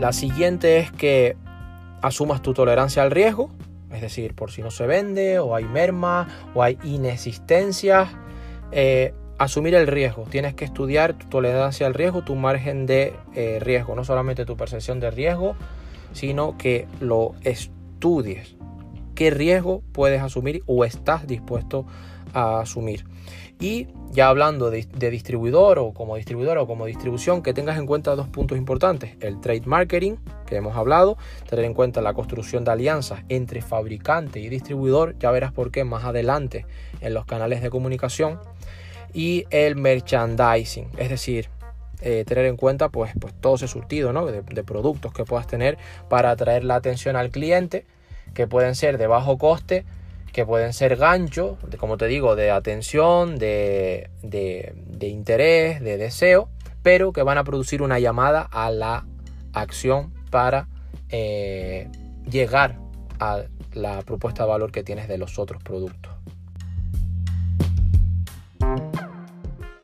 La siguiente es que asumas tu tolerancia al riesgo, es decir, por si no se vende o hay merma o hay inexistencias. Eh, asumir el riesgo, tienes que estudiar tu tolerancia al riesgo, tu margen de eh, riesgo, no solamente tu percepción de riesgo, sino que lo estudies. ¿Qué riesgo puedes asumir o estás dispuesto a asumir? Y ya hablando de, distribuidor o como distribuidor o como distribución, que tengas en cuenta dos puntos importantes. El trade marketing, que hemos hablado, tener en cuenta la construcción de alianzas entre fabricante y distribuidor, ya verás por qué más adelante en los canales de comunicación. Y el merchandising, es decir, eh, tener en cuenta pues, pues todo ese surtido de, de productos que puedas tener para atraer la atención al cliente, que pueden ser de bajo coste, que pueden ser ganchos, de, como te digo, de atención, de, interés, de deseo, pero que van a producir una llamada a la acción para eh, llegar a la propuesta de valor que tienes de los otros productos.